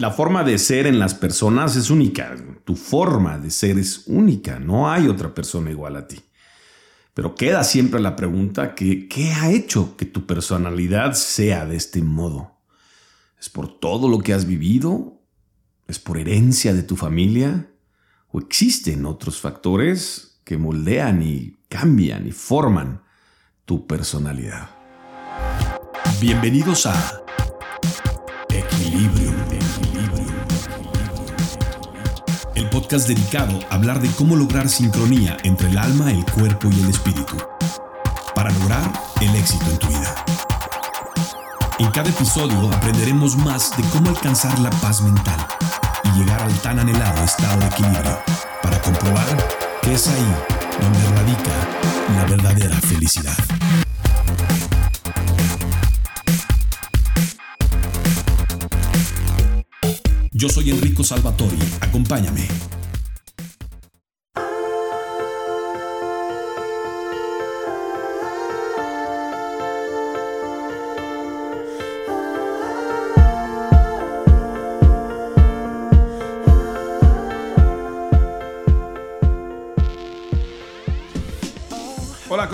La forma de ser en las personas es única. Tu forma de ser es única. No hay otra persona igual a ti. Pero queda siempre la pregunta que, ¿qué ha hecho que tu personalidad sea de este modo? ¿Es por todo lo que has vivido? ¿Es por herencia de tu familia? ¿O existen otros factores que moldean y cambian y forman tu personalidad? Bienvenidos a Equilibrio podcast dedicado a hablar de cómo lograr sincronía entre el alma, el cuerpo y el espíritu, para lograr el éxito en tu vida. En cada episodio aprenderemos más de cómo alcanzar la paz mental y llegar al tan anhelado estado de equilibrio, para comprobar que es ahí donde radica la verdadera felicidad. Yo soy Enrico Salvatori, acompáñame.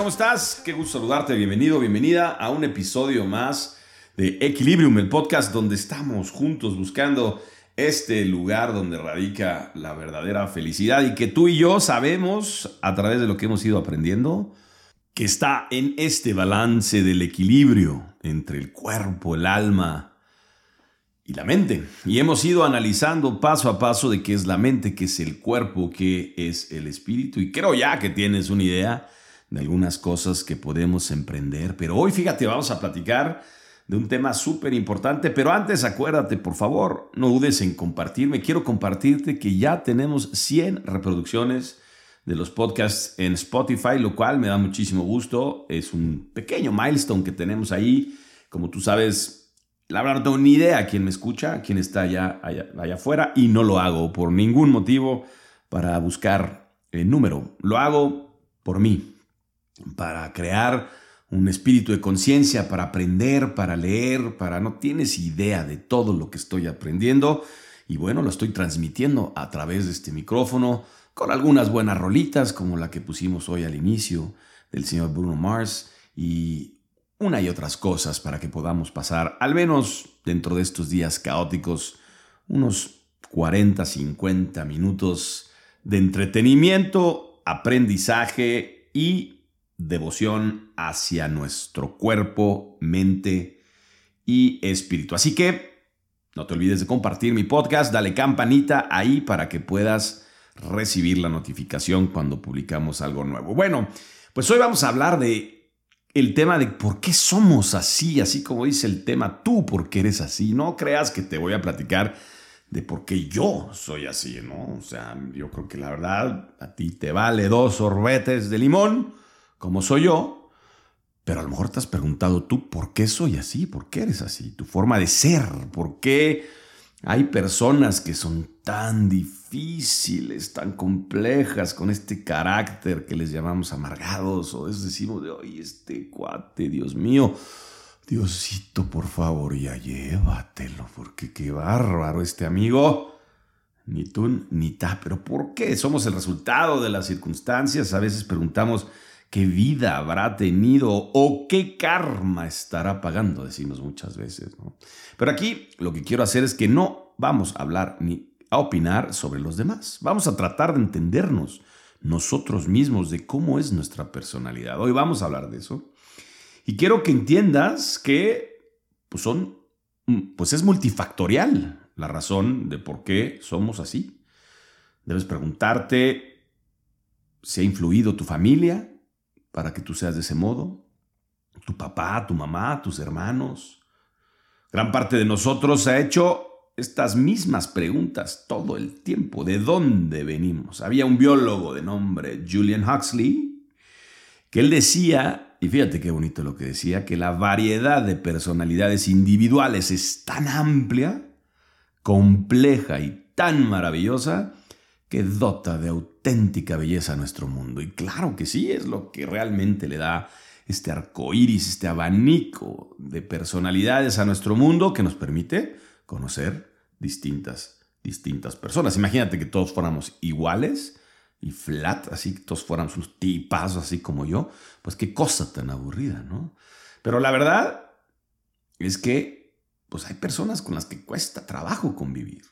¿Cómo estás? Qué gusto saludarte, bienvenido, bienvenida a un episodio más de Equilibrium, el podcast donde estamos juntos buscando este lugar donde radica la verdadera felicidad y que tú y yo sabemos a través de lo que hemos ido aprendiendo que está en este balance del equilibrio entre el cuerpo, el alma y la mente. Y hemos ido analizando paso a paso de qué es la mente, qué es el cuerpo, qué es el espíritu. Y creo ya que tienes una idea de algunas cosas que podemos emprender. Pero hoy fíjate, vamos a platicar de un tema súper importante, pero antes acuérdate, por favor, no dudes en compartirme. Quiero compartirte que ya tenemos 100 reproducciones de los podcasts en Spotify, lo cual me da muchísimo gusto. Es un pequeño milestone que tenemos ahí. Como tú sabes, la verdad no tengo ni idea quién me escucha, quién está allá, allá, allá afuera, y no lo hago por ningún motivo para buscar el número. Lo hago por mí, para crear un espíritu de conciencia para aprender, para leer, para no tienes idea de todo lo que estoy aprendiendo. Y bueno, lo estoy transmitiendo a través de este micrófono con algunas buenas rolitas como la que pusimos hoy al inicio del señor Bruno Mars y una y otras cosas para que podamos pasar al menos dentro de estos días caóticos unos 40, 50 minutos de entretenimiento, aprendizaje y devoción hacia nuestro cuerpo, mente y espíritu. Así que no te olvides de compartir mi podcast, dale campanita ahí para que puedas recibir la notificación cuando publicamos algo nuevo. Bueno, pues hoy vamos a hablar de el tema de por qué somos así, así como dice el tema, tú por qué eres así. No creas que te voy a platicar de por qué yo soy así, ¿no? O sea, yo creo que la verdad a ti te vale dos sorbetes de limón como soy yo, pero a lo mejor te has preguntado tú, ¿por qué soy así? ¿Por qué eres así? Tu forma de ser, ¿por qué hay personas que son tan difíciles, tan complejas, con este carácter que les llamamos amargados? O es decimos de, hoy este cuate, Dios mío, Diosito, por favor, ya llévatelo, porque qué bárbaro este amigo. Ni tú ni ta, pero ¿por qué? Somos el resultado de las circunstancias. A veces preguntamos, qué vida habrá tenido o qué karma estará pagando, decimos muchas veces. Pero aquí lo que quiero hacer es que no vamos a hablar ni a opinar sobre los demás. Vamos a tratar de entendernos nosotros mismos de cómo es nuestra personalidad. Hoy vamos a hablar de eso. Y quiero que entiendas que pues son, pues es multifactorial la razón de por qué somos así. Debes preguntarte si ha influido tu familia, para que tú seas de ese modo? Tu papá, tu mamá, tus hermanos. Gran parte de nosotros ha hecho estas mismas preguntas todo el tiempo. ¿De dónde venimos? Había un biólogo de nombre Julian Huxley que él decía, y fíjate qué bonito lo que decía, que la variedad de personalidades individuales es tan amplia, compleja y tan maravillosa que dota de auténtica belleza a nuestro mundo. Y claro que sí, es lo que realmente le da este arco iris, este abanico de personalidades a nuestro mundo que nos permite conocer distintas, distintas personas. Imagínate que todos fuéramos iguales y flat, así que todos fuéramos unos tipazos así como yo, pues qué cosa tan aburrida, ¿no? Pero la verdad es que pues hay personas con las que cuesta trabajo convivir,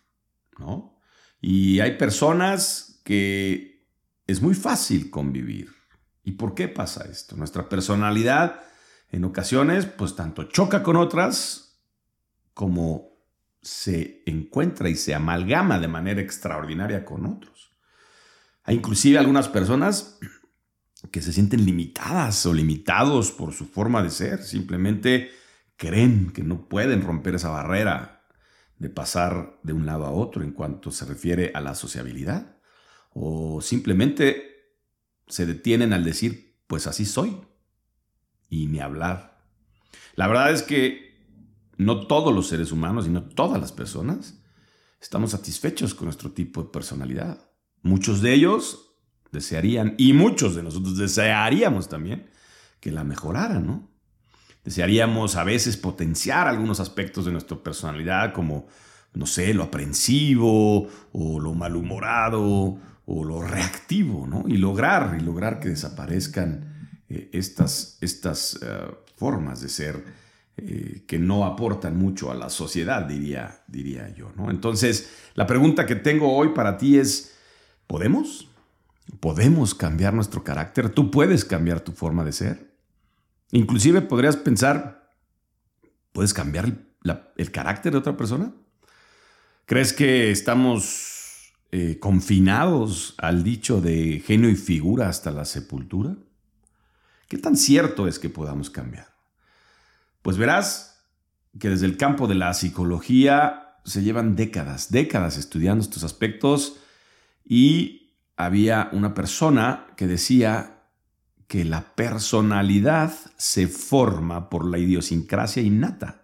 ¿no? Y hay personas que es muy fácil convivir. ¿Y por qué pasa esto? Nuestra personalidad en ocasiones pues tanto choca con otras como se encuentra y se amalgama de manera extraordinaria con otros. Hay inclusive algunas personas que se sienten limitadas o limitados por su forma de ser. Simplemente creen que no pueden romper esa barrera de pasar de un lado a otro en cuanto se refiere a la sociabilidad. O simplemente se detienen al decir, pues así soy. Y ni hablar. La verdad es que no todos los seres humanos y no todas las personas estamos satisfechos con nuestro tipo de personalidad. Muchos de ellos desearían, y muchos de nosotros desearíamos también, que la mejoraran, ¿no? Desearíamos a veces potenciar algunos aspectos de nuestra personalidad, como, no sé, lo aprensivo, o lo malhumorado, o lo reactivo, ¿no? Y lograr, y lograr que desaparezcan eh, estas, estas eh, formas de ser eh, que no aportan mucho a la sociedad, diría, diría yo. ¿no? Entonces, la pregunta que tengo hoy para ti es, ¿podemos? ¿Podemos cambiar nuestro carácter? ¿Tú puedes cambiar tu forma de ser? Inclusive podrías pensar, ¿puedes cambiar el, carácter de otra persona? ¿Crees que estamos eh, confinados al dicho de genio y figura hasta la sepultura? ¿Qué tan cierto es que podamos cambiar? Pues verás que desde el campo de la psicología se llevan décadas, décadas estudiando estos aspectos y había una persona que decía que la personalidad se forma por la idiosincrasia innata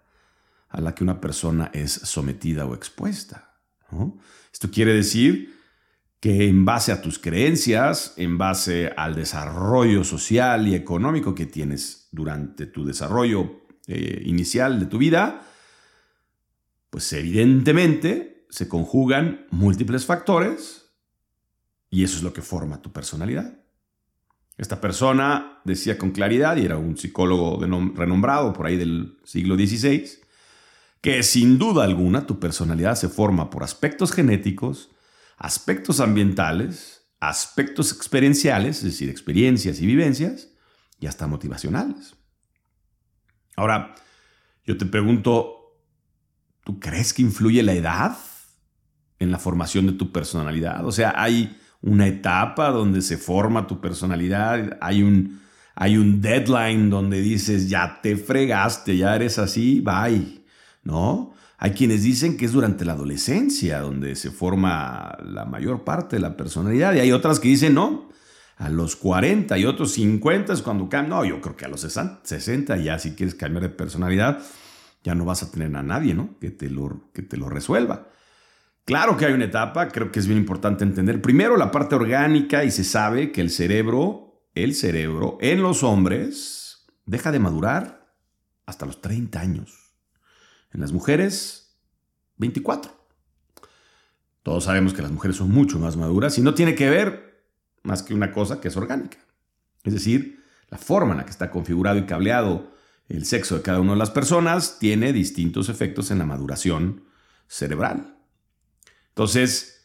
a la que una persona es sometida o expuesta. Esto quiere decir que en base a tus creencias, en base al desarrollo social y económico que tienes durante tu desarrollo eh, inicial de tu vida, pues evidentemente se conjugan múltiples factores y eso es lo que forma tu personalidad. Esta persona decía con claridad, y era un psicólogo renombrado por ahí del siglo XVI, que sin duda alguna tu personalidad se forma por aspectos genéticos, aspectos ambientales, aspectos experienciales, es decir, experiencias y vivencias, y hasta motivacionales. Ahora, yo te pregunto, ¿tú crees que influye la edad en la formación de tu personalidad? O sea, hay una etapa donde se forma tu personalidad, hay un, hay un deadline donde dices, ya te fregaste, ya eres así, bye, ¿no? Hay quienes dicen que es durante la adolescencia donde se forma la mayor parte de la personalidad y hay otras que dicen, no, a los 40 y otros 50 es cuando cambian. No, yo creo que a los 60 ya si quieres cambiar de personalidad, ya no vas a tener a nadie, ¿no? Que te lo, que te lo resuelva. Claro que hay una etapa, creo que es bien importante entender. Primero la parte orgánica y se sabe que el cerebro, el cerebro en los hombres deja de madurar hasta los 30 años. En las mujeres, 24. Todos sabemos que las mujeres son mucho más maduras y no tiene que ver más que una cosa que es orgánica. Es decir, la forma en la que está configurado y cableado el sexo de cada una de las personas tiene distintos efectos en la maduración cerebral. Entonces,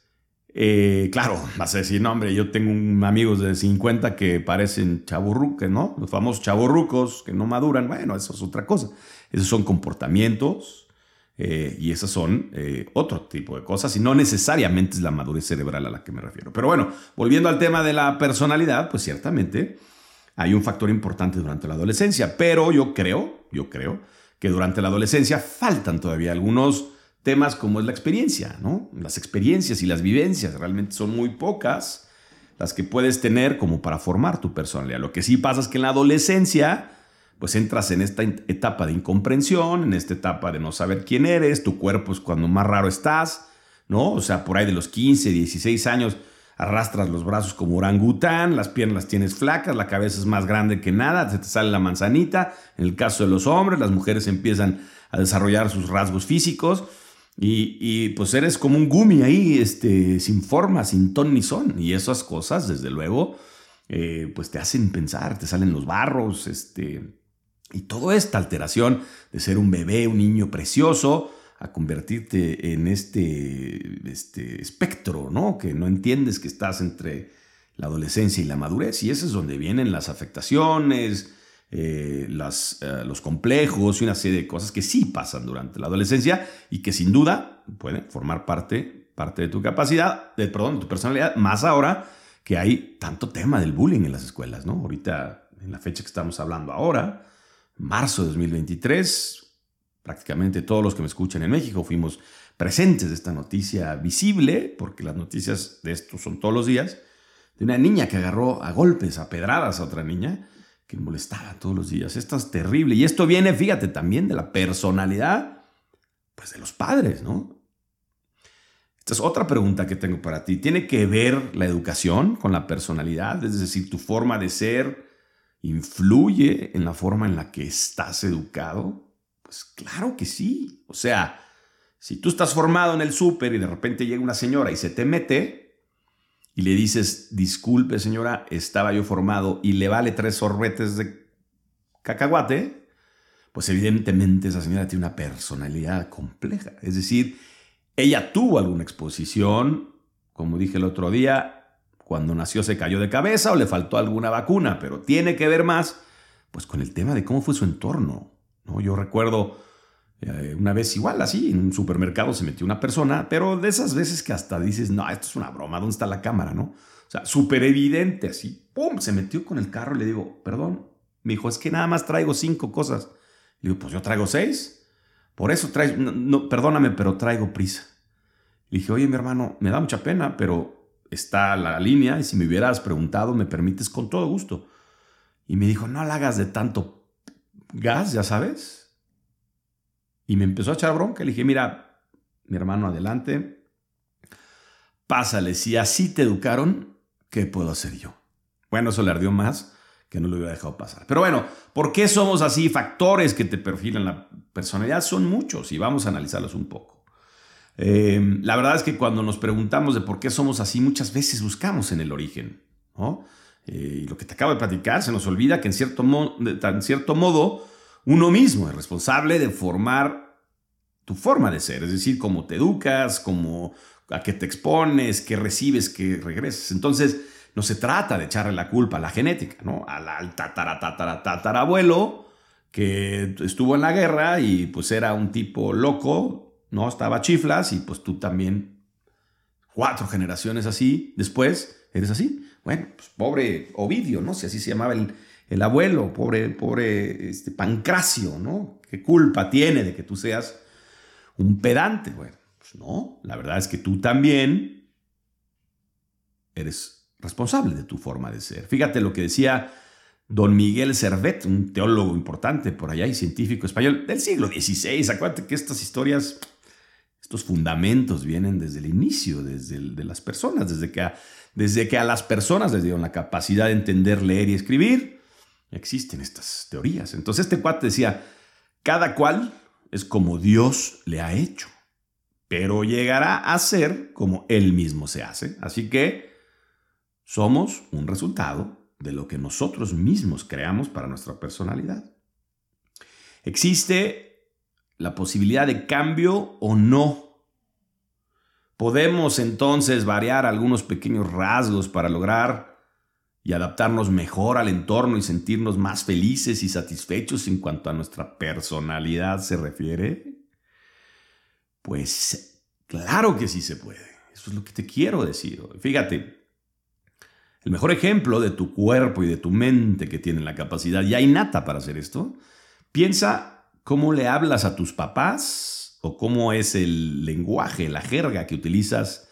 eh, claro, vas a decir, no, hombre, yo tengo amigos de 50 que parecen chaburruques, ¿no? Los famosos chaburrucos que no maduran, bueno, eso es otra cosa. Esos son comportamientos eh, y esas son eh, otro tipo de cosas y no necesariamente es la madurez cerebral a la que me refiero. Pero bueno, volviendo al tema de la personalidad, pues ciertamente hay un factor importante durante la adolescencia, pero yo creo, yo creo que durante la adolescencia faltan todavía algunos temas como es la experiencia, ¿no? Las experiencias y las vivencias realmente son muy pocas las que puedes tener como para formar tu personalidad. Lo que sí pasa es que en la adolescencia pues entras en esta etapa de incomprensión, en esta etapa de no saber quién eres, tu cuerpo es cuando más raro estás, ¿no? O sea, por ahí de los 15, 16 años arrastras los brazos como orangután, las piernas las tienes flacas, la cabeza es más grande que nada, se te sale la manzanita. En el caso de los hombres, las mujeres empiezan a desarrollar sus rasgos físicos Y, pues eres como un gumi ahí, este, sin forma, sin ton ni son. Y esas cosas, desde luego, eh, pues te hacen pensar, te salen los barros, este, y toda esta alteración de ser un bebé, un niño precioso, a convertirte en este, este espectro, ¿no? Que no entiendes que estás entre la adolescencia y la madurez. Y ese es donde vienen las afectaciones, eh, las, eh, los complejos y una serie de cosas que sí pasan durante la adolescencia y que sin duda pueden formar parte, parte de tu capacidad, de, perdón, de tu personalidad, más ahora que hay tanto tema del bullying en las escuelas, ¿no? Ahorita, en la fecha que estamos hablando ahora, marzo de 2023, prácticamente todos los que me escuchan en México fuimos presentes de esta noticia visible, porque las noticias de esto son todos los días, de una niña que agarró a golpes, a pedradas a otra niña, que molestaba todos los días. Esto es terrible. Y esto viene, fíjate, también de la personalidad, pues de los padres, ¿no? Esta es otra pregunta que tengo para ti. ¿Tiene que ver la educación con la personalidad? Es decir, tu forma de ser influye en la forma en la que estás educado. Pues claro que sí. O sea, si tú estás formado en el súper y de repente llega una señora y se te mete y le dices, disculpe señora, estaba yo formado y le vale tres sorbetes de cacahuate, pues evidentemente esa señora tiene una personalidad compleja. Es decir, ella tuvo alguna exposición, como dije el otro día, cuando nació se cayó de cabeza o le faltó alguna vacuna, pero tiene que ver más pues con el tema de cómo fue su entorno. ¿no? Yo recuerdo una vez igual, así, en un supermercado se metió una persona, pero de esas veces que hasta dices, no, esto es una broma, ¿dónde está la cámara? ¿no? O sea, súper evidente, así, ¡pum! Se metió con el carro y le digo, perdón, me dijo, es que nada más traigo cinco cosas. Le digo, pues yo traigo seis. Por eso traigo, no, perdóname, pero traigo prisa. Le dije, oye, mi hermano, me da mucha pena, pero está la línea y si me hubieras preguntado, me permites con todo gusto. Y me dijo, no la hagas de tanto gas, ya sabes. Y me empezó a echar bronca. Le dije, mira, mi hermano, adelante. Pásale, si así te educaron, ¿qué puedo hacer yo? Bueno, eso le ardió más que no lo hubiera dejado pasar. Pero bueno, ¿por qué somos así? Factores que te perfilan la personalidad son muchos y vamos a analizarlos un poco. Eh, la verdad es que cuando nos preguntamos de por qué somos así, muchas veces buscamos en el origen. Eh, y lo que te acabo de platicar, se nos olvida que en cierto, en cierto modo uno mismo es responsable de formar tu forma de ser, es decir, cómo te educas, cómo, a qué te expones, qué recibes, qué regresas. Entonces, no se trata de echarle la culpa a la genética, ¿no? Al, al tataratataratatarabuelo que estuvo en la guerra y pues era un tipo loco, ¿no? Estaba chiflas y pues tú también, cuatro generaciones así, después eres así. Bueno, pues pobre Ovidio, ¿no? Si así se llamaba el, abuelo, pobre, pobre este, Pancracio, ¿no? ¿Qué culpa tiene de que tú seas un pedante? Bueno, pues no, la verdad es que tú también eres responsable de tu forma de ser. Fíjate lo que decía don Miguel Servet, un teólogo importante por allá y científico español del siglo XVI. Acuérdate que estas historias, estos fundamentos vienen desde el inicio, desde de las personas, desde que desde que a las personas les dieron la capacidad de entender, leer y escribir, existen estas teorías. Entonces este cuate decía, cada cual es como Dios le ha hecho, pero llegará a ser como Él mismo se hace. Así que somos un resultado de lo que nosotros mismos creamos para nuestra personalidad. Existe la posibilidad de cambio o no Podemos entonces variar algunos pequeños rasgos para lograr y adaptarnos mejor al entorno y sentirnos más felices y satisfechos en cuanto a nuestra personalidad se refiere? Pues claro que sí se puede. Eso es lo que te quiero decir. Fíjate, el mejor ejemplo de tu cuerpo y de tu mente que tienen la capacidad ya innata para hacer esto, piensa cómo le hablas a tus papás o cómo es el lenguaje, la jerga que utilizas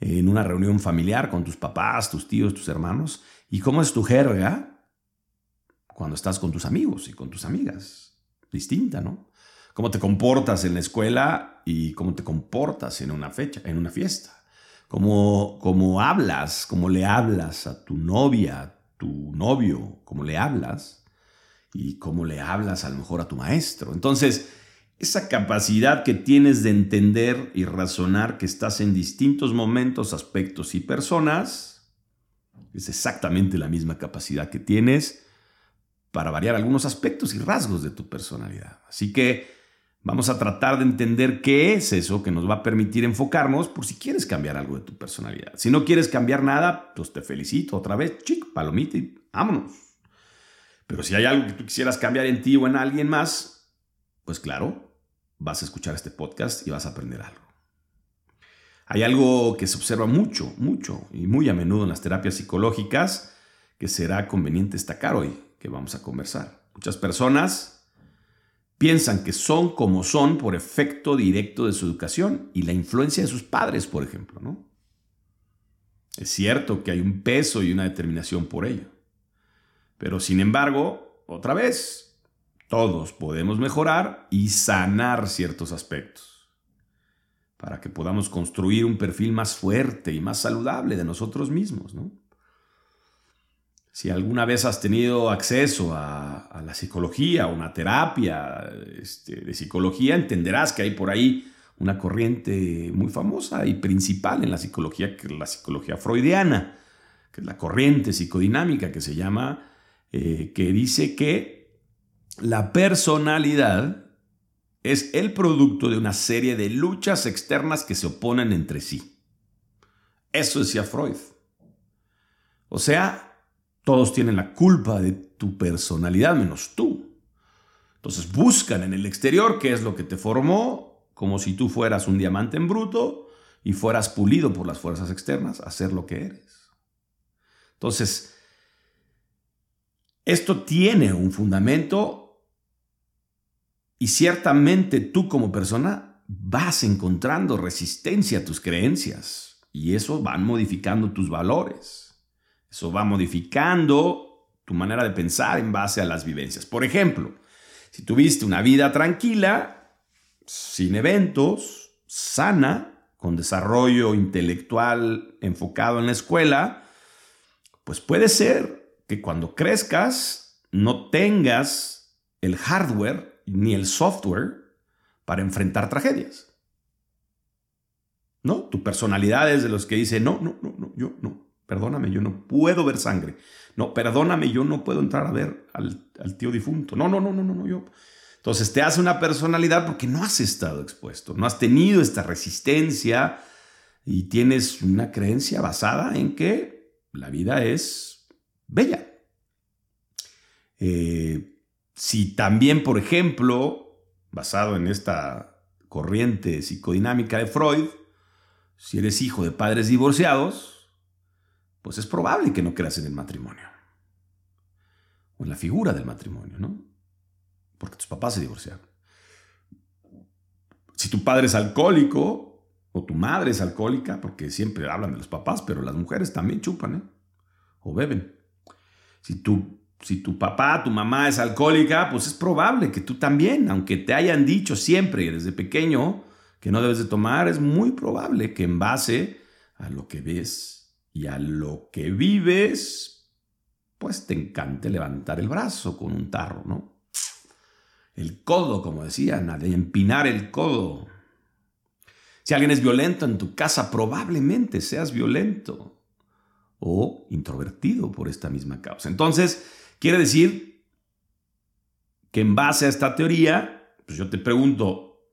en una reunión familiar con tus papás, tus tíos, tus hermanos, y cómo es tu jerga cuando estás con tus amigos y con tus amigas. Distinta, ¿no? Cómo te comportas en la escuela y cómo te comportas en una fecha, en una fiesta. Cómo, cómo hablas, cómo le hablas a tu novia, a tu novio, cómo le hablas y cómo le hablas a lo mejor a tu maestro. Entonces, esa capacidad que tienes de entender y razonar que estás en distintos momentos, aspectos y personas, es exactamente la misma capacidad que tienes para variar algunos aspectos y rasgos de tu personalidad. Así que vamos a tratar de entender qué es eso que nos va a permitir enfocarnos por si quieres cambiar algo de tu personalidad. Si no quieres cambiar nada, pues te felicito otra vez, chico, palomita y vámonos. Pero si hay algo que tú quisieras cambiar en ti o en alguien más, pues claro, vas a escuchar este podcast y vas a aprender algo. Hay algo que se observa mucho, mucho y muy a menudo en las terapias psicológicas que será conveniente destacar hoy que vamos a conversar. Muchas personas piensan que son como son por efecto directo de su educación y la influencia de sus padres, por ejemplo, ¿no? Es cierto que hay un peso y una determinación por ello. Pero sin embargo, otra vez, todos podemos mejorar y sanar ciertos aspectos para que podamos construir un perfil más fuerte y más saludable de nosotros mismos. Si alguna vez has tenido acceso a, la psicología, una terapia este, de psicología, entenderás que hay por ahí una corriente muy famosa y principal en la psicología, que es la psicología freudiana, que es la corriente psicodinámica que se llama, eh, que dice que la personalidad es el producto de una serie de luchas externas que se oponen entre sí. Eso decía Freud. O sea, todos tienen la culpa de tu personalidad menos tú. Entonces buscan en el exterior qué es lo que te formó, como si tú fueras un diamante en bruto y fueras pulido por las fuerzas externas a ser lo que eres. Entonces, esto tiene un fundamento y ciertamente tú como persona vas encontrando resistencia a tus creencias y eso va modificando tus valores. Eso va modificando tu manera de pensar en base a las vivencias. Por ejemplo, si tuviste una vida tranquila, sin eventos, sana, con desarrollo intelectual enfocado en la escuela, pues puede ser que cuando crezcas no tengas el hardware ni el software para enfrentar tragedias. ¿No? Tu personalidad es de los que dice, no, no, no, no, yo no, perdóname, yo no puedo ver sangre. No, perdóname, yo no puedo entrar a ver al, tío difunto. No, no, no, no, no, no, yo. Entonces te hace una personalidad porque no has estado expuesto, no has tenido esta resistencia y tienes una creencia basada en que la vida es bella. Eh, si también, por ejemplo, basado en esta corriente psicodinámica de Freud, si eres hijo de padres divorciados, pues es probable que no creas en el matrimonio. O en la figura del matrimonio, ¿no? Porque tus papás se divorciaron. Si tu padre es alcohólico o tu madre es alcohólica, porque siempre hablan de los papás, pero las mujeres también chupan, ¿eh? O beben. Si tu si tu papá, tu mamá es alcohólica, pues es probable que tú también, aunque te hayan dicho siempre desde pequeño que no debes de tomar, es muy probable que en base a lo que ves y a lo que vives, pues te encante levantar el brazo con un tarro, ¿no? El codo, como decían, de empinar el codo. Si alguien es violento en tu casa, probablemente seas violento o introvertido por esta misma causa. Entonces, Quiere decir que en base a esta teoría, pues yo te pregunto,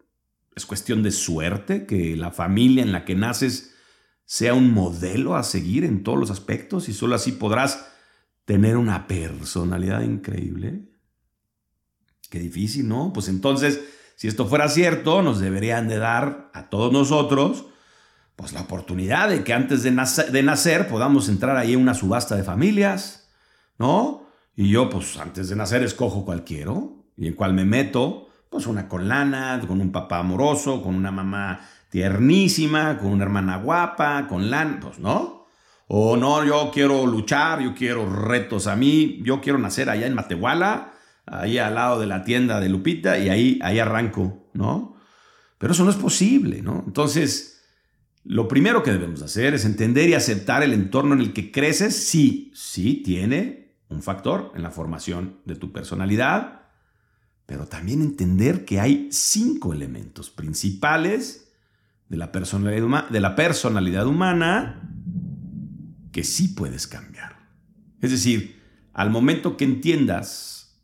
¿es cuestión de suerte que la familia en la que naces sea un modelo a seguir en todos los aspectos y solo así podrás tener una personalidad increíble? Qué difícil, ¿no? Pues entonces, si esto fuera cierto, nos deberían de dar a todos nosotros pues la oportunidad de que antes de nacer, de nacer podamos entrar ahí en una subasta de familias, ¿no? Y yo, pues antes de nacer, escojo cualquiera. Y en cual me meto, pues una con lana, con un papá amoroso, con una mamá tiernísima, con una hermana guapa, con lana, pues no. O no, yo quiero luchar, yo quiero retos a mí, yo quiero nacer allá en Matehuala, ahí al lado de la tienda de Lupita, y ahí, ahí arranco, ¿no? Pero eso no es posible, ¿no? Entonces, lo primero que debemos hacer es entender y aceptar el entorno en el que creces. Sí, sí, tiene un factor en la formación de tu personalidad, pero también entender que hay cinco elementos principales de la personalidad, de la personalidad humana que sí puedes cambiar. Es decir, al momento que entiendas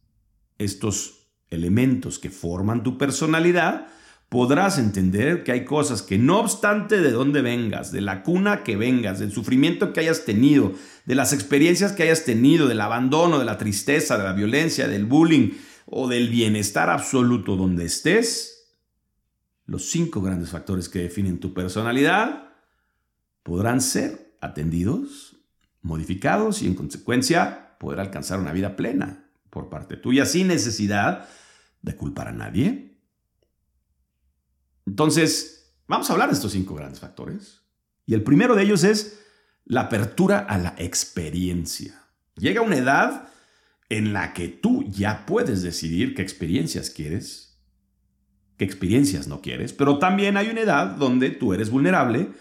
estos elementos que forman tu personalidad, podrás entender que hay cosas que no obstante de dónde vengas, de la cuna que vengas, del sufrimiento que hayas tenido, de las experiencias que hayas tenido, del abandono, de la tristeza, de la violencia, del bullying o del bienestar absoluto donde estés, los cinco grandes factores que definen tu personalidad podrán ser atendidos, modificados y en consecuencia poder alcanzar una vida plena por parte tuya sin necesidad de culpar a nadie. Entonces, vamos a hablar de estos cinco grandes factores. Y el primero de ellos es la apertura a la experiencia. Llega una edad en la que tú ya puedes decidir qué experiencias quieres, qué experiencias no quieres, pero también hay una edad donde tú eres vulnerable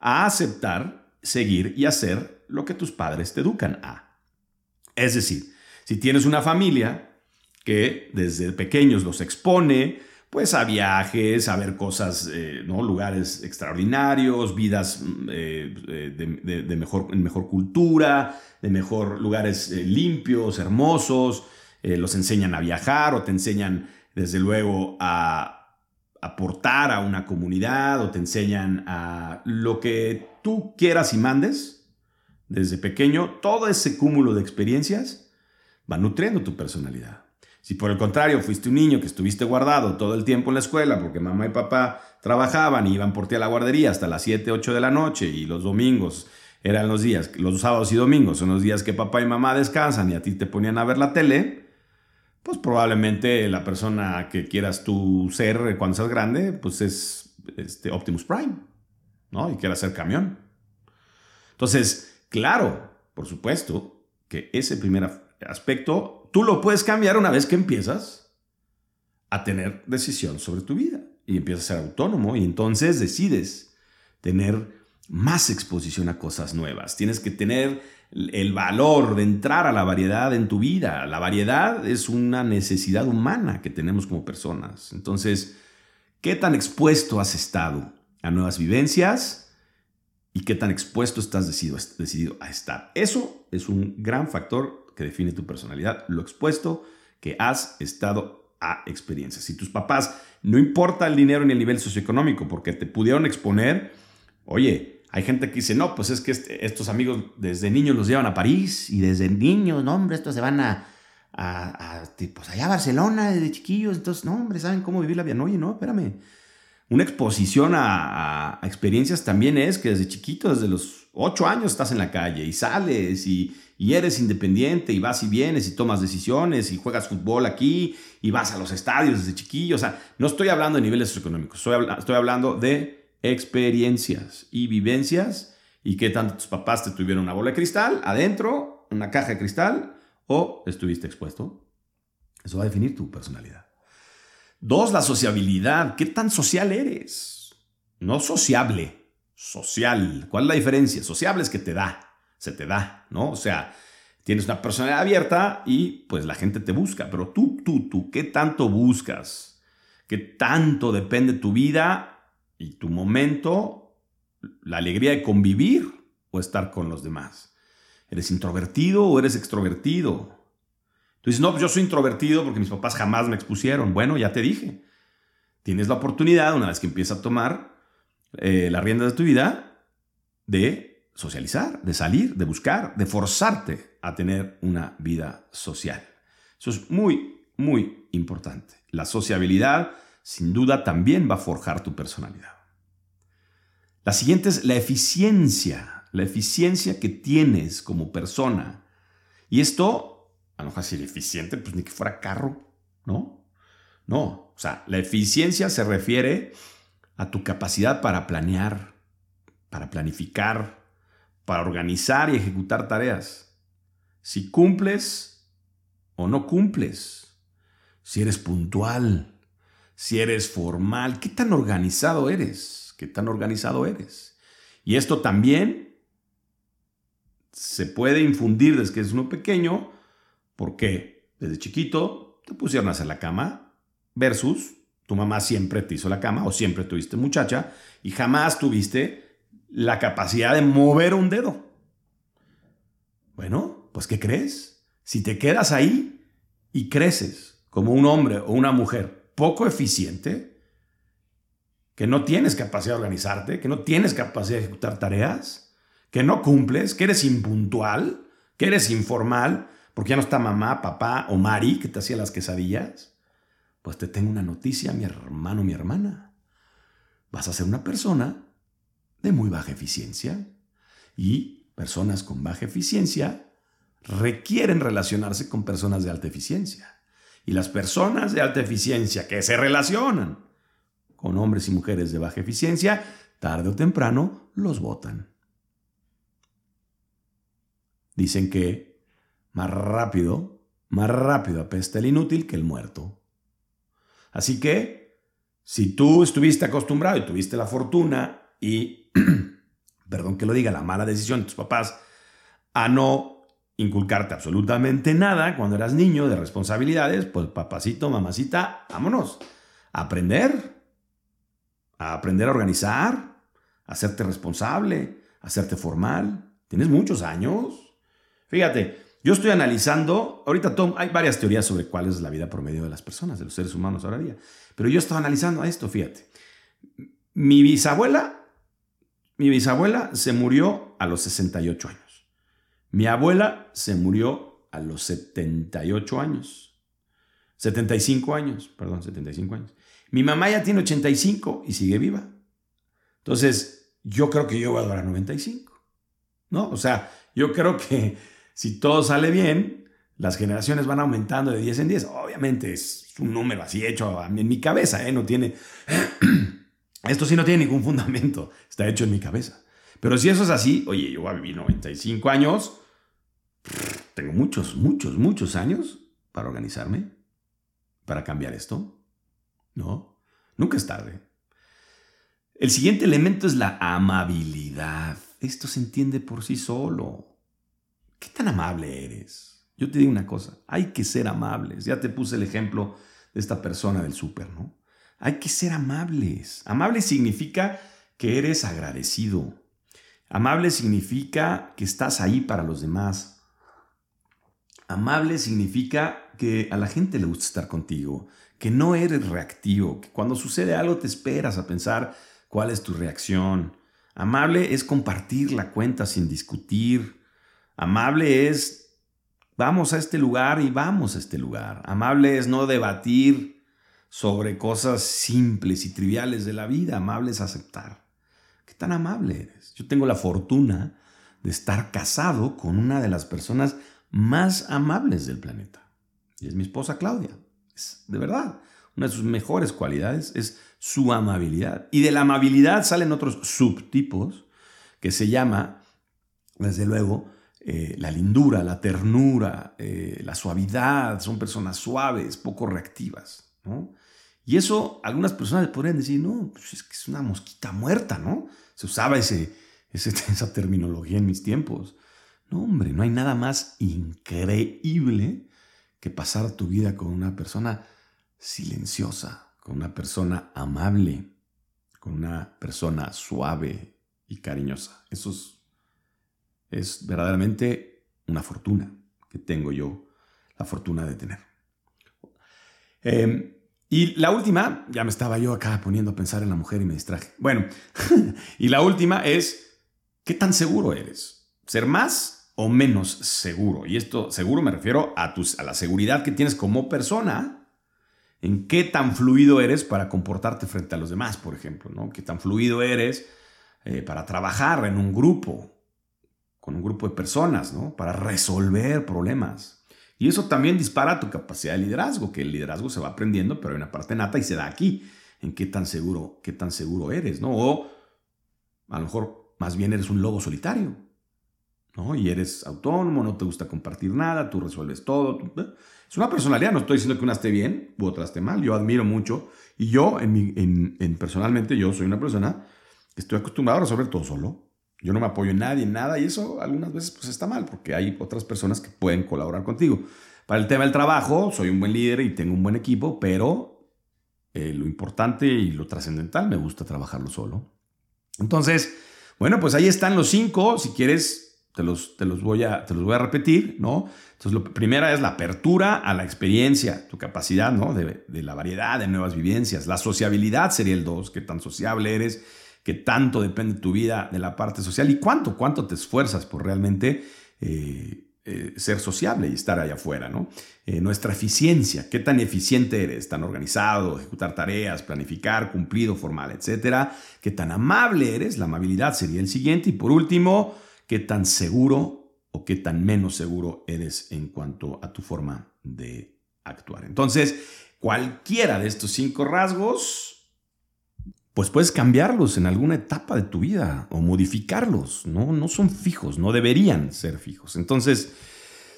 a aceptar, seguir y hacer lo que tus padres te educan a. Es decir, si tienes una familia que desde pequeños los expone, pues a viajes, a ver cosas, eh, ¿no? lugares extraordinarios, vidas mm, eh, eh, de, mejor, mejor cultura, de mejor lugares limpios, hermosos, los enseñan a viajar o te enseñan desde luego a aportar a una comunidad o te enseñan a lo que tú quieras y mandes desde pequeño, todo ese cúmulo de experiencias va nutriendo tu personalidad. Si por el contrario fuiste un niño que estuviste guardado todo el tiempo en la escuela porque mamá y papá trabajaban y iban por ti a la guardería hasta las 7, 8 de la noche y los domingos eran los días, los sábados y domingos son los días que papá y mamá descansan y a ti te ponían a ver la tele, pues probablemente la persona que quieras tú ser cuando seas grande, pues es este Optimus Prime, ¿no? Y quieras ser camión. Entonces, claro, por supuesto que ese primer aspecto tú lo puedes cambiar una vez que empiezas a tener decisión sobre tu vida y empiezas a ser autónomo y entonces decides tener más exposición a cosas nuevas. Tienes que tener el valor de entrar a la variedad en tu vida. La variedad es una necesidad humana que tenemos como personas. Entonces, ¿qué tan expuesto has estado a nuevas vivencias? ¿Y qué tan expuesto estás decidido, decidido a estar? Eso es un gran factor que define tu personalidad, lo expuesto que has estado a experiencias. Si tus papás, no importa el dinero ni el nivel socioeconómico, porque te pudieron exponer, oye, hay gente que dice, no, pues es que este, estos amigos desde niños los llevan a París y desde niños, no, hombre, estos se van a, a, pues allá a Barcelona desde chiquillos, entonces, no, hombre, ¿saben cómo vivir la vida? No, oye, no, espérame. Una exposición a, a experiencias también es que desde chiquito, desde los ocho años estás en la calle y sales y, y eres independiente y vas y vienes y tomas decisiones y juegas fútbol aquí y vas a los estadios desde chiquillo. O sea, no estoy hablando de niveles socioeconómicos, estoy, estoy hablando de experiencias y vivencias y qué tanto tus papás te tuvieron una bola de cristal adentro, una caja de cristal o estuviste expuesto. Eso va a definir tu personalidad. Dos, la sociabilidad. ¿Qué tan social eres? No sociable, social. ¿Cuál es la diferencia? Sociable es que te da se te da, ¿no? O sea, tienes una personalidad abierta y pues la gente te busca, pero tú, tú, tú, ¿qué tanto buscas? ¿Qué tanto depende tu vida y tu momento, la alegría de convivir o estar con los demás? ¿Eres introvertido o eres extrovertido? Tú dices, no, pues yo soy introvertido porque mis papás jamás me expusieron. Bueno, ya te dije. Tienes la oportunidad, una vez que empiezas a tomar eh, la rienda de tu vida, de socializar, de salir, de buscar, de forzarte a tener una vida social. Eso es muy, muy importante. La sociabilidad, sin duda, también va a forjar tu personalidad. La siguiente es la eficiencia, la eficiencia que tienes como persona. Y esto, a lo mejor eficiente, pues ni que fuera carro, ¿no? No, o sea, la eficiencia se refiere a tu capacidad para planear, para planificar, para organizar y ejecutar tareas. Si cumples o no cumples. Si eres puntual. Si eres formal. ¿Qué tan organizado eres? ¿Qué tan organizado eres? Y esto también se puede infundir desde que es uno pequeño porque desde chiquito te pusieron a hacer la cama versus tu mamá siempre te hizo la cama o siempre tuviste muchacha y jamás tuviste la capacidad de mover un dedo. Bueno, pues ¿qué crees? Si te quedas ahí y creces como un hombre o una mujer poco eficiente, que no tienes capacidad de organizarte, que no tienes capacidad de ejecutar tareas, que no cumples, que eres impuntual, que eres informal, porque ya no está mamá, papá o Mari que te hacía las quesadillas, pues te tengo una noticia, mi hermano, mi hermana. Vas a ser una persona de muy baja eficiencia y personas con baja eficiencia requieren relacionarse con personas de alta eficiencia. Y las personas de alta eficiencia que se relacionan con hombres y mujeres de baja eficiencia, tarde o temprano los votan. Dicen que más rápido, más rápido apesta el inútil que el muerto. Así que, si tú estuviste acostumbrado y tuviste la fortuna y, perdón que lo diga, la mala decisión de tus papás a no inculcarte absolutamente nada cuando eras niño de responsabilidades, pues papacito, mamacita, vámonos. A aprender. A aprender a organizar, a hacerte responsable, a hacerte formal. Tienes muchos años. Fíjate, yo estoy analizando, ahorita Tom, hay varias teorías sobre cuál es la vida promedio de las personas, de los seres humanos ahora día, pero yo estaba analizando esto, fíjate. Mi bisabuela, mi bisabuela se murió a los 68 años. Mi abuela se murió a los 78 años. 75 años, perdón, 75 años. Mi mamá ya tiene 85 y sigue viva. Entonces, yo creo que yo voy a durar 95. ¿No? O sea, yo creo que si todo sale bien, las generaciones van aumentando de 10 en 10. Obviamente es un número así hecho en mi cabeza, ¿eh? No tiene... Esto sí no tiene ningún fundamento, está hecho en mi cabeza. Pero si eso es así, oye, yo voy a vivir 95 años, tengo muchos, muchos, muchos años para organizarme, para cambiar esto. No, nunca es tarde. El siguiente elemento es la amabilidad. Esto se entiende por sí solo. ¿Qué tan amable eres? Yo te digo una cosa, hay que ser amables. Ya te puse el ejemplo de esta persona del súper, ¿no? Hay que ser amables. Amable significa que eres agradecido. Amable significa que estás ahí para los demás. Amable significa que a la gente le gusta estar contigo, que no eres reactivo, que cuando sucede algo te esperas a pensar cuál es tu reacción. Amable es compartir la cuenta sin discutir. Amable es vamos a este lugar y vamos a este lugar. Amable es no debatir sobre cosas simples y triviales de la vida. Amable es aceptar. ¿Qué tan amable eres? Yo tengo la fortuna de estar casado con una de las personas más amables del planeta. Y es mi esposa Claudia. Es de verdad. Una de sus mejores cualidades es su amabilidad. Y de la amabilidad salen otros subtipos que se llama, desde luego, eh, la lindura, la ternura, eh, la suavidad. Son personas suaves, poco reactivas. Y eso algunas personas podrían decir, no, pues es que es una mosquita muerta, ¿no? Se usaba ese, esa terminología en mis tiempos. No, hombre, no hay nada más increíble que pasar tu vida con una persona silenciosa, con una persona amable, con una persona suave y cariñosa. Eso es, verdaderamente una fortuna que tengo yo, la fortuna de tener. Em, y la última, ya me estaba yo acá poniendo a pensar en la mujer y me distraje. Bueno, y la última es, ¿qué tan seguro eres? ¿Ser más o menos seguro. Y esto seguro me refiero a, tus, a la seguridad que tienes como persona, en qué tan fluido eres para comportarte frente a los demás, por ejemplo, ¿no? Qué tan fluido eres eh, para trabajar en un grupo, con un grupo de personas, ¿no? Para resolver problemas. Y eso también dispara tu capacidad de liderazgo, que el liderazgo se va aprendiendo, pero hay una parte nata y se da aquí, en qué tan seguro, qué tan seguro eres, ¿no? O a lo mejor más bien eres un lobo solitario, ¿no? Y eres autónomo, no te gusta compartir nada, tú resuelves todo. ¿eh? Es una personalidad, no estoy diciendo que una esté bien u otra esté mal, yo admiro mucho y yo, en, en, personalmente, yo soy una persona estoy acostumbrado a resolver todo solo. Yo no me apoyo en nadie, en nada, y eso algunas veces pues está mal, porque hay otras personas que pueden colaborar contigo. Para el tema del trabajo, soy un buen líder y tengo un buen equipo, pero eh, lo importante y lo trascendental me gusta trabajarlo solo. Entonces, bueno, pues ahí están los cinco. Si quieres, te los, te los, voy, a, te los voy a repetir, ¿no? Entonces, la primera es la apertura a la experiencia, tu capacidad, ¿no? De, de la variedad de nuevas vivencias. La sociabilidad sería el dos, qué tan sociable eres, qué tanto depende tu vida de la parte social y cuánto, cuánto te esfuerzas por realmente... Eh, eh, ser sociable y estar allá afuera, ¿no? Eh, nuestra eficiencia, qué tan eficiente eres, tan organizado, ejecutar tareas, planificar, cumplido, formal, etcétera. Qué tan amable eres, la amabilidad sería el siguiente. Y por último, qué tan seguro o qué tan menos seguro eres en cuanto a tu forma de actuar. Entonces, cualquiera de estos cinco rasgos pues puedes cambiarlos en alguna etapa de tu vida o modificarlos, ¿no? No son fijos, no deberían ser fijos. Entonces,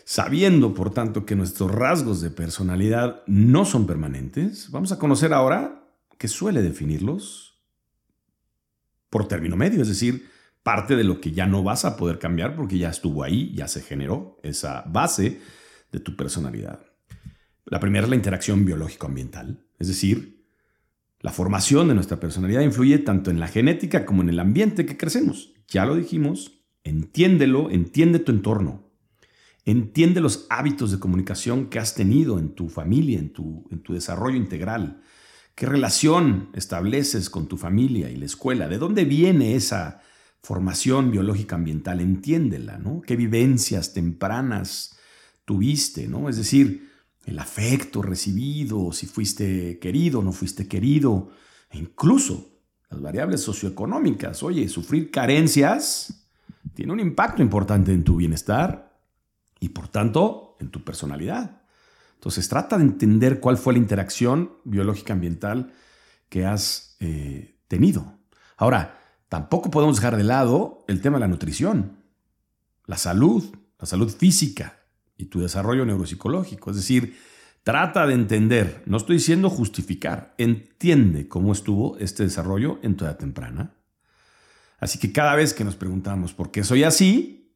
sabiendo, por tanto, que nuestros rasgos de personalidad no son permanentes, vamos a conocer ahora qué suele definirlos por término medio, es decir, parte de lo que ya no vas a poder cambiar porque ya estuvo ahí, ya se generó esa base de tu personalidad. La primera es la interacción biológico-ambiental, es decir, la formación de nuestra personalidad influye tanto en la genética como en el ambiente que crecemos. Ya lo dijimos, entiéndelo, entiende tu entorno. Entiende los hábitos de comunicación que has tenido en tu familia, en tu, en tu desarrollo integral. ¿Qué relación estableces con tu familia y la escuela? ¿De dónde viene esa formación biológica ambiental? Entiéndela, ¿no? ¿Qué vivencias tempranas tuviste, ¿no? Es decir, el afecto recibido, si fuiste querido o no fuiste querido, e incluso las variables socioeconómicas. Oye, sufrir carencias tiene un impacto importante en tu bienestar y por tanto en tu personalidad. Entonces trata de entender cuál fue la interacción biológica ambiental que has eh, tenido. Ahora, tampoco podemos dejar de lado el tema de la nutrición, la salud, la salud física, tu desarrollo neuropsicológico. Es decir, trata de entender, no estoy diciendo justificar, entiende cómo estuvo este desarrollo en tu edad temprana. Así que cada vez que nos preguntamos por qué soy así,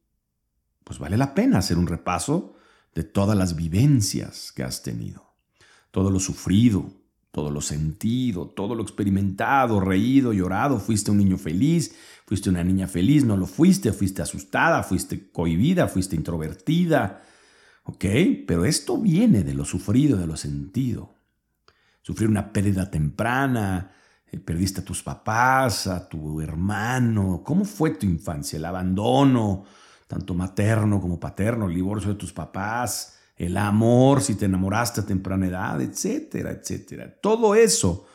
pues vale la pena hacer un repaso de todas las vivencias que has tenido, todo lo sufrido, todo lo sentido, todo lo experimentado, reído, llorado, fuiste un niño feliz, fuiste una niña feliz, no lo fuiste, fuiste asustada, fuiste cohibida, fuiste introvertida, ¿Ok? Pero esto viene de lo sufrido, de lo sentido. Sufrir una pérdida temprana, eh, perdiste a tus papás, a tu hermano. ¿Cómo fue tu infancia? El abandono, tanto materno como paterno, el divorcio de tus papás, el amor, si te enamoraste a temprana edad, etcétera, etcétera. Todo eso,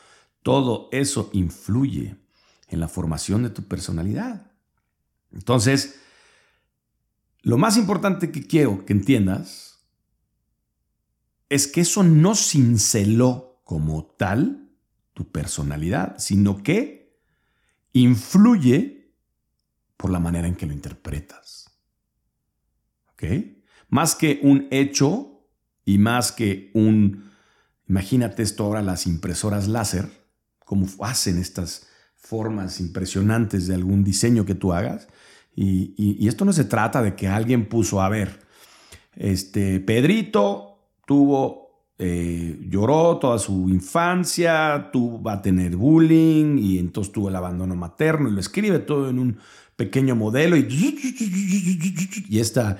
todo eso influye en la formación de tu personalidad. Entonces, lo más importante que quiero que entiendas es que eso no cinceló como tal tu personalidad, sino que influye por la manera en que lo interpretas. ¿Ok? Más que un hecho y más que un... Imagínate esto ahora, las impresoras láser, cómo hacen estas formas impresionantes de algún diseño que tú hagas. Y, esto no se trata de que alguien puso, a ver, este Pedrito tuvo, eh, lloró toda su infancia, tuvo, a tener bullying y entonces tuvo el abandono materno y lo escribe todo en un pequeño modelo y esta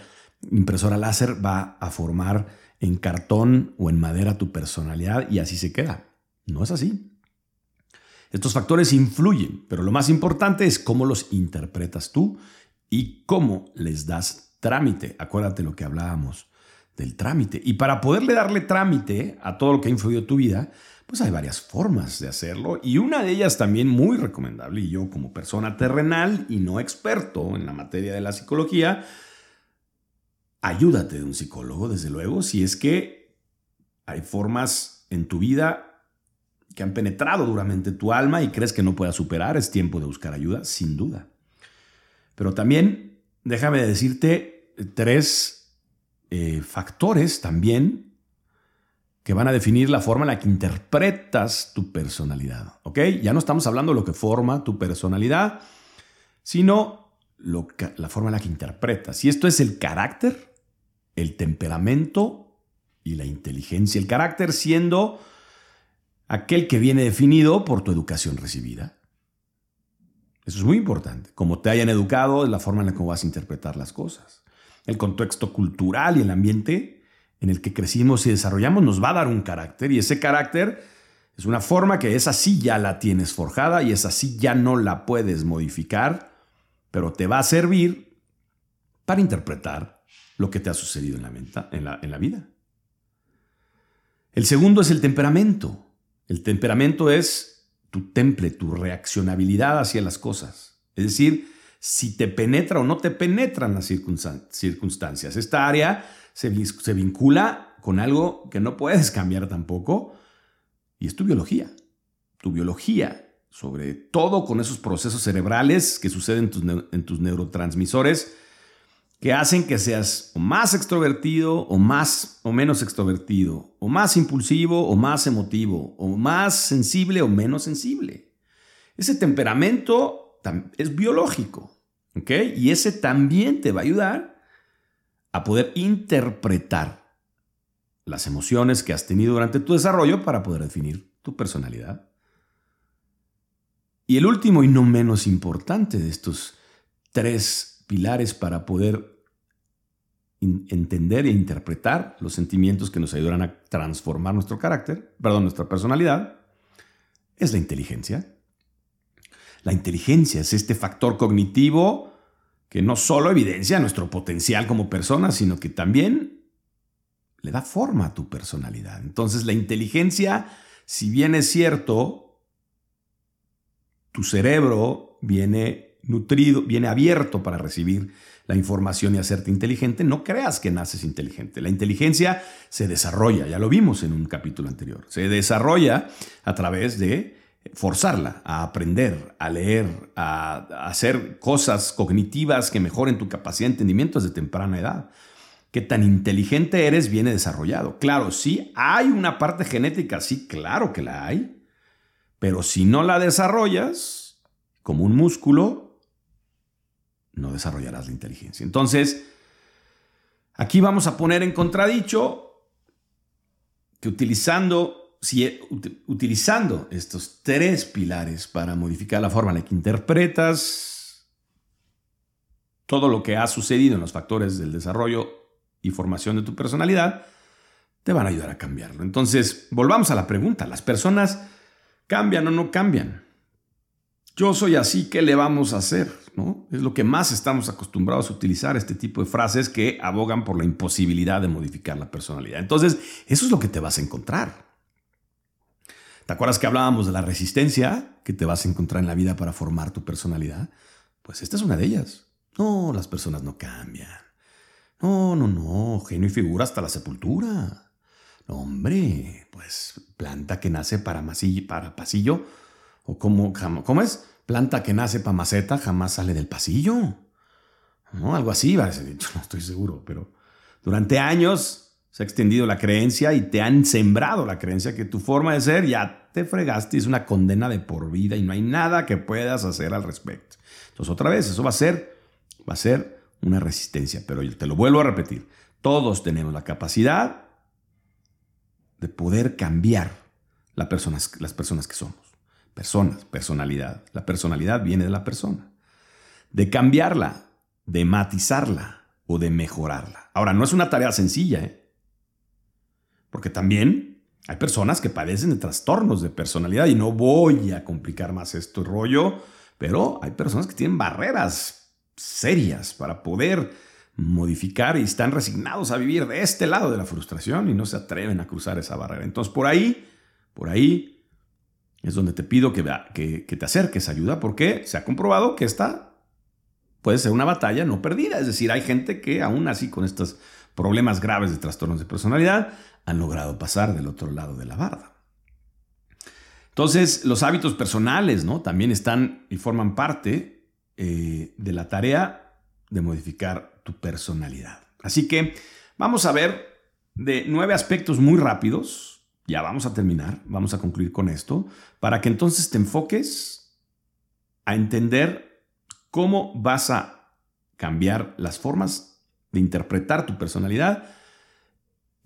impresora láser va a formar en cartón o en madera tu personalidad y así se queda. No es así. Estos factores influyen, pero lo más importante es cómo los interpretas tú y cómo les das trámite. Acuérdate lo que hablábamos del trámite. Y para poderle darle trámite a todo lo que ha influido tu vida, pues hay varias formas de hacerlo y una de ellas también muy recomendable y yo como persona terrenal y no experto en la materia de la psicología, ayúdate de un psicólogo, desde luego, si es que hay formas en tu vida que han penetrado duramente tu alma y crees que no puedas superar, es tiempo de buscar ayuda, sin duda. Pero también, déjame decirte tres eh, factores también que van a definir la forma en la que interpretas tu personalidad. ¿Ok? Ya no estamos hablando de lo que forma tu personalidad, sino la forma en la que interpretas. Y esto es el carácter, el temperamento y la inteligencia. El carácter siendo aquel que viene definido por tu educación recibida. Eso es muy importante. Como te hayan educado, es la forma en la que vas a interpretar las cosas. El contexto cultural y el ambiente en el que crecimos y desarrollamos nos va a dar un carácter y ese carácter es una forma que esa sí ya la tienes forjada y esa sí ya no la puedes modificar, pero te va a servir para interpretar lo que te ha sucedido en la, en la, en la vida. El segundo es el temperamento. El temperamento es tu temple, tu reaccionabilidad hacia las cosas. Es decir, si te penetra o no te penetran las circunstancias. Esta área se, se vincula con algo que no puedes cambiar tampoco, y es tu biología. Tu biología, sobre todo con esos procesos cerebrales que suceden en tus, neurotransmisores, que hacen que seas más extrovertido o más o menos extrovertido, o más impulsivo o más emotivo, o más sensible o menos sensible. Ese temperamento es biológico, ¿ok? Y ese también te va a ayudar a poder interpretar las emociones que has tenido durante tu desarrollo para poder definir tu personalidad. Y el último y no menos importante de estos tres pilares para poder entender e interpretar los sentimientos que nos ayudarán a transformar nuestro carácter, perdón, nuestra personalidad, es la inteligencia. La inteligencia es este factor cognitivo que no solo evidencia nuestro potencial como persona, sino que también le da forma a tu personalidad. Entonces la inteligencia, si bien es cierto, tu cerebro viene nutrido, viene abierto para recibir la información y hacerte inteligente, no creas que naces inteligente. La inteligencia se desarrolla, ya lo vimos en un capítulo anterior, se desarrolla a través de forzarla a aprender, a leer, a, hacer cosas cognitivas que mejoren tu capacidad de entendimiento desde temprana edad qué tan inteligente eres viene desarrollado. Claro, sí hay una parte genética, sí, claro que la hay, pero si no la desarrollas como un músculo, no desarrollarás la inteligencia. Entonces, aquí vamos a poner en contradicho que utilizando, si, utilizando estos tres pilares para modificar la forma en la que interpretas todo lo que ha sucedido en los factores del desarrollo y formación de tu personalidad, te van a ayudar a cambiarlo. Entonces, volvamos a la pregunta, ¿las personas cambian o no cambian? Yo soy así, ¿qué le vamos a hacer? ¿No? Es lo que más estamos acostumbrados a utilizar, este tipo de frases que abogan por la imposibilidad de modificar la personalidad. Entonces, eso es lo que te vas a encontrar. ¿Te acuerdas que hablábamos de la resistencia que te vas a encontrar en la vida para formar tu personalidad? Pues esta es una de ellas. No, las personas no cambian. No, no, no, genio y figura hasta la sepultura. hombre, pues planta que nace para, para pasillo, o como, ¿cómo es? Planta que nace para maceta jamás sale del pasillo. ¿No? Algo así va a ser no estoy seguro, pero durante años se ha extendido la creencia y te han sembrado la creencia que tu forma de ser ya te fregaste, es una condena de por vida y no hay nada que puedas hacer al respecto. Entonces otra vez, eso va a ser, va a ser una resistencia, pero te lo vuelvo a repetir, todos tenemos la capacidad de poder cambiar las personas que somos. Personas, personalidad. La personalidad viene de la persona. De cambiarla, de matizarla o de mejorarla. Ahora, no es una tarea sencilla, ¿eh? porque también hay personas que padecen de trastornos de personalidad y no voy a complicar más este rollo, pero hay personas que tienen barreras serias para poder modificar y están resignados a vivir de este lado de la frustración y no se atreven a cruzar esa barrera. Entonces, por ahí, por ahí es donde te pido que, te acerques ayuda porque se ha comprobado que esta puede ser una batalla no perdida. Es decir, hay gente que aún así con estos problemas graves de trastornos de personalidad han logrado pasar del otro lado de la barda. Entonces, los hábitos personales, ¿no? También están y forman parte eh, de la tarea de modificar tu personalidad. Así que vamos a ver de nueve aspectos muy rápidos. Ya vamos a terminar, vamos a concluir con esto, para que entonces te enfoques a entender cómo vas a cambiar las formas de interpretar tu personalidad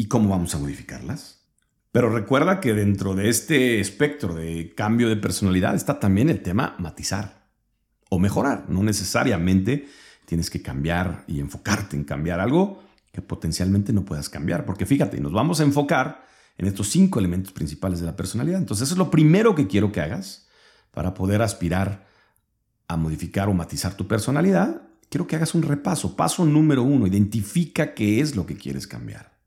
¿Y cómo vamos a modificarlas? Pero recuerda que dentro de este espectro de cambio de personalidad está también el tema matizar o mejorar. No necesariamente tienes que cambiar y enfocarte en cambiar algo que potencialmente no puedas cambiar. Porque fíjate, nos vamos a enfocar en estos cinco elementos principales de la personalidad. Entonces, eso es lo primero que quiero que hagas para poder aspirar a modificar o matizar tu personalidad. Quiero que hagas un repaso. Paso número uno, identifica qué es lo que quieres cambiar.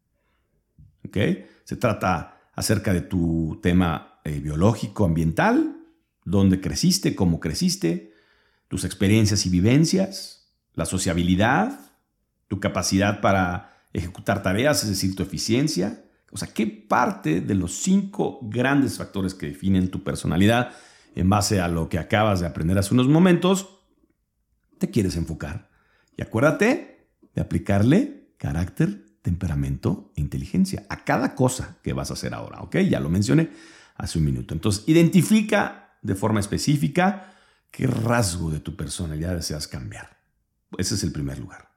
¿Ok? Se trata acerca de tu tema eh, biológico, ambiental, dónde creciste, cómo creciste, tus experiencias y vivencias, la sociabilidad, tu capacidad para ejecutar tareas, es decir, tu eficiencia. O sea, ¿qué parte de los cinco grandes factores que definen tu personalidad en base a lo que acabas de aprender hace unos momentos te quieres enfocar? Y acuérdate de aplicarle carácter, temperamento e inteligencia a cada cosa que vas a hacer ahora, ¿ok? Ya lo mencioné hace un minuto. Entonces, identifica de forma específica qué rasgo de tu personalidad deseas cambiar. Ese es el primer lugar.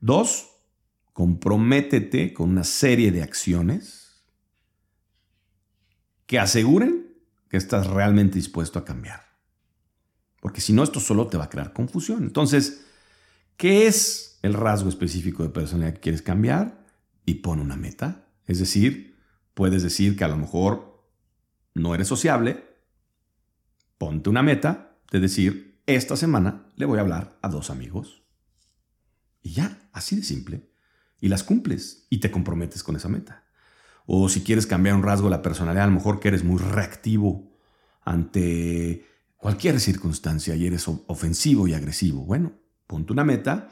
Dos, comprométete con una serie de acciones que aseguren que estás realmente dispuesto a cambiar. Porque si no, esto solo te va a crear confusión. Entonces, ¿qué es el rasgo específico de personalidad que quieres cambiar y pon una meta. Es decir, puedes decir que a lo mejor no eres sociable, ponte una meta de decir, esta semana le voy a hablar a dos amigos. Y ya, así de simple. Y las cumples y te comprometes con esa meta. O si quieres cambiar un rasgo de la personalidad, a lo mejor que eres muy reactivo ante cualquier circunstancia y eres ofensivo y agresivo. Bueno, ponte una meta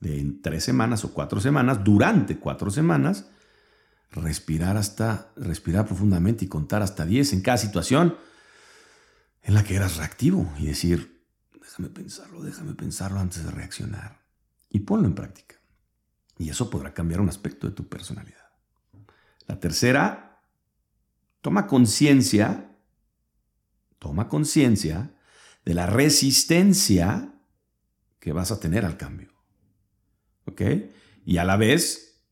de tres semanas o cuatro semanas, durante cuatro semanas, respirar hasta, respirar profundamente y contar hasta diez en cada situación en la que eras reactivo y decir, déjame pensarlo, déjame pensarlo antes de reaccionar. Y ponlo en práctica. Y eso podrá cambiar un aspecto de tu personalidad. La tercera, toma conciencia, toma conciencia de la resistencia que vas a tener al cambio. ¿ok? Y a la vez,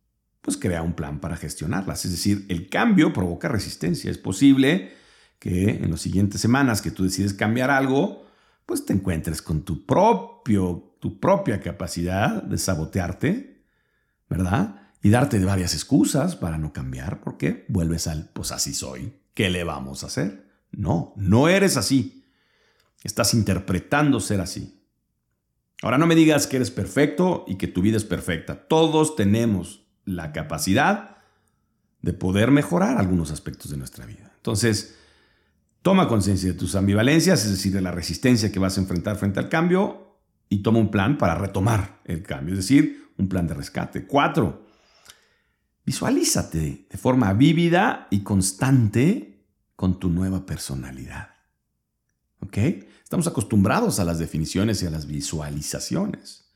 pues crea un plan para gestionarlas. Es decir, el cambio provoca resistencia. Es posible que en las siguientes semanas que tú decides cambiar algo, pues te encuentres con tu propio, tu propia capacidad de sabotearte, ¿verdad? Y darte varias excusas para no cambiar, porque vuelves al, pues así soy, ¿qué le vamos a hacer? No, no eres así. Estás interpretando ser así. Ahora no me digas que eres perfecto y que tu vida es perfecta. Todos tenemos la capacidad de poder mejorar algunos aspectos de nuestra vida. Entonces, toma conciencia de tus ambivalencias, es decir, de la resistencia que vas a enfrentar frente al cambio y toma un plan para retomar el cambio, es decir, un plan de rescate. Cuatro, visualízate de forma vívida y constante con tu nueva personalidad. ¿Ok? Estamos acostumbrados a las definiciones y a las visualizaciones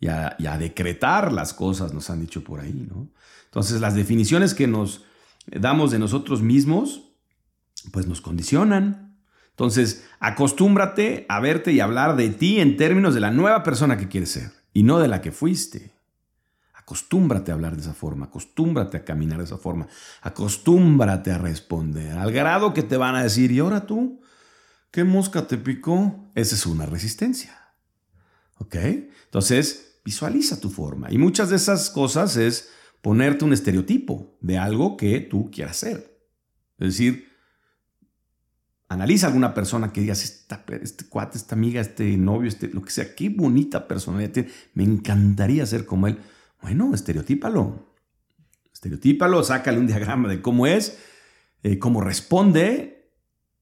y a, decretar las cosas, nos han dicho por ahí, ¿no? Entonces, las definiciones que nos damos de nosotros mismos, pues nos condicionan. Entonces, acostúmbrate a verte y hablar de ti en términos de la nueva persona que quieres ser y no de la que fuiste. Acostúmbrate a hablar de esa forma, acostúmbrate a caminar de esa forma, acostúmbrate a responder, al grado que te van a decir, ¿y ahora tú? ¿Qué mosca te picó? Esa es una resistencia. ¿Ok? Entonces, visualiza tu forma. Y muchas de esas cosas es ponerte un estereotipo de algo que tú quieras ser. Es decir, analiza alguna persona que digas, este cuate, esta amiga, este novio, este, lo que sea, qué bonita personalidad tiene. Me encantaría ser como él. Bueno, estereotípalo. Estereotípalo, sácale un diagrama de cómo es, eh, cómo responde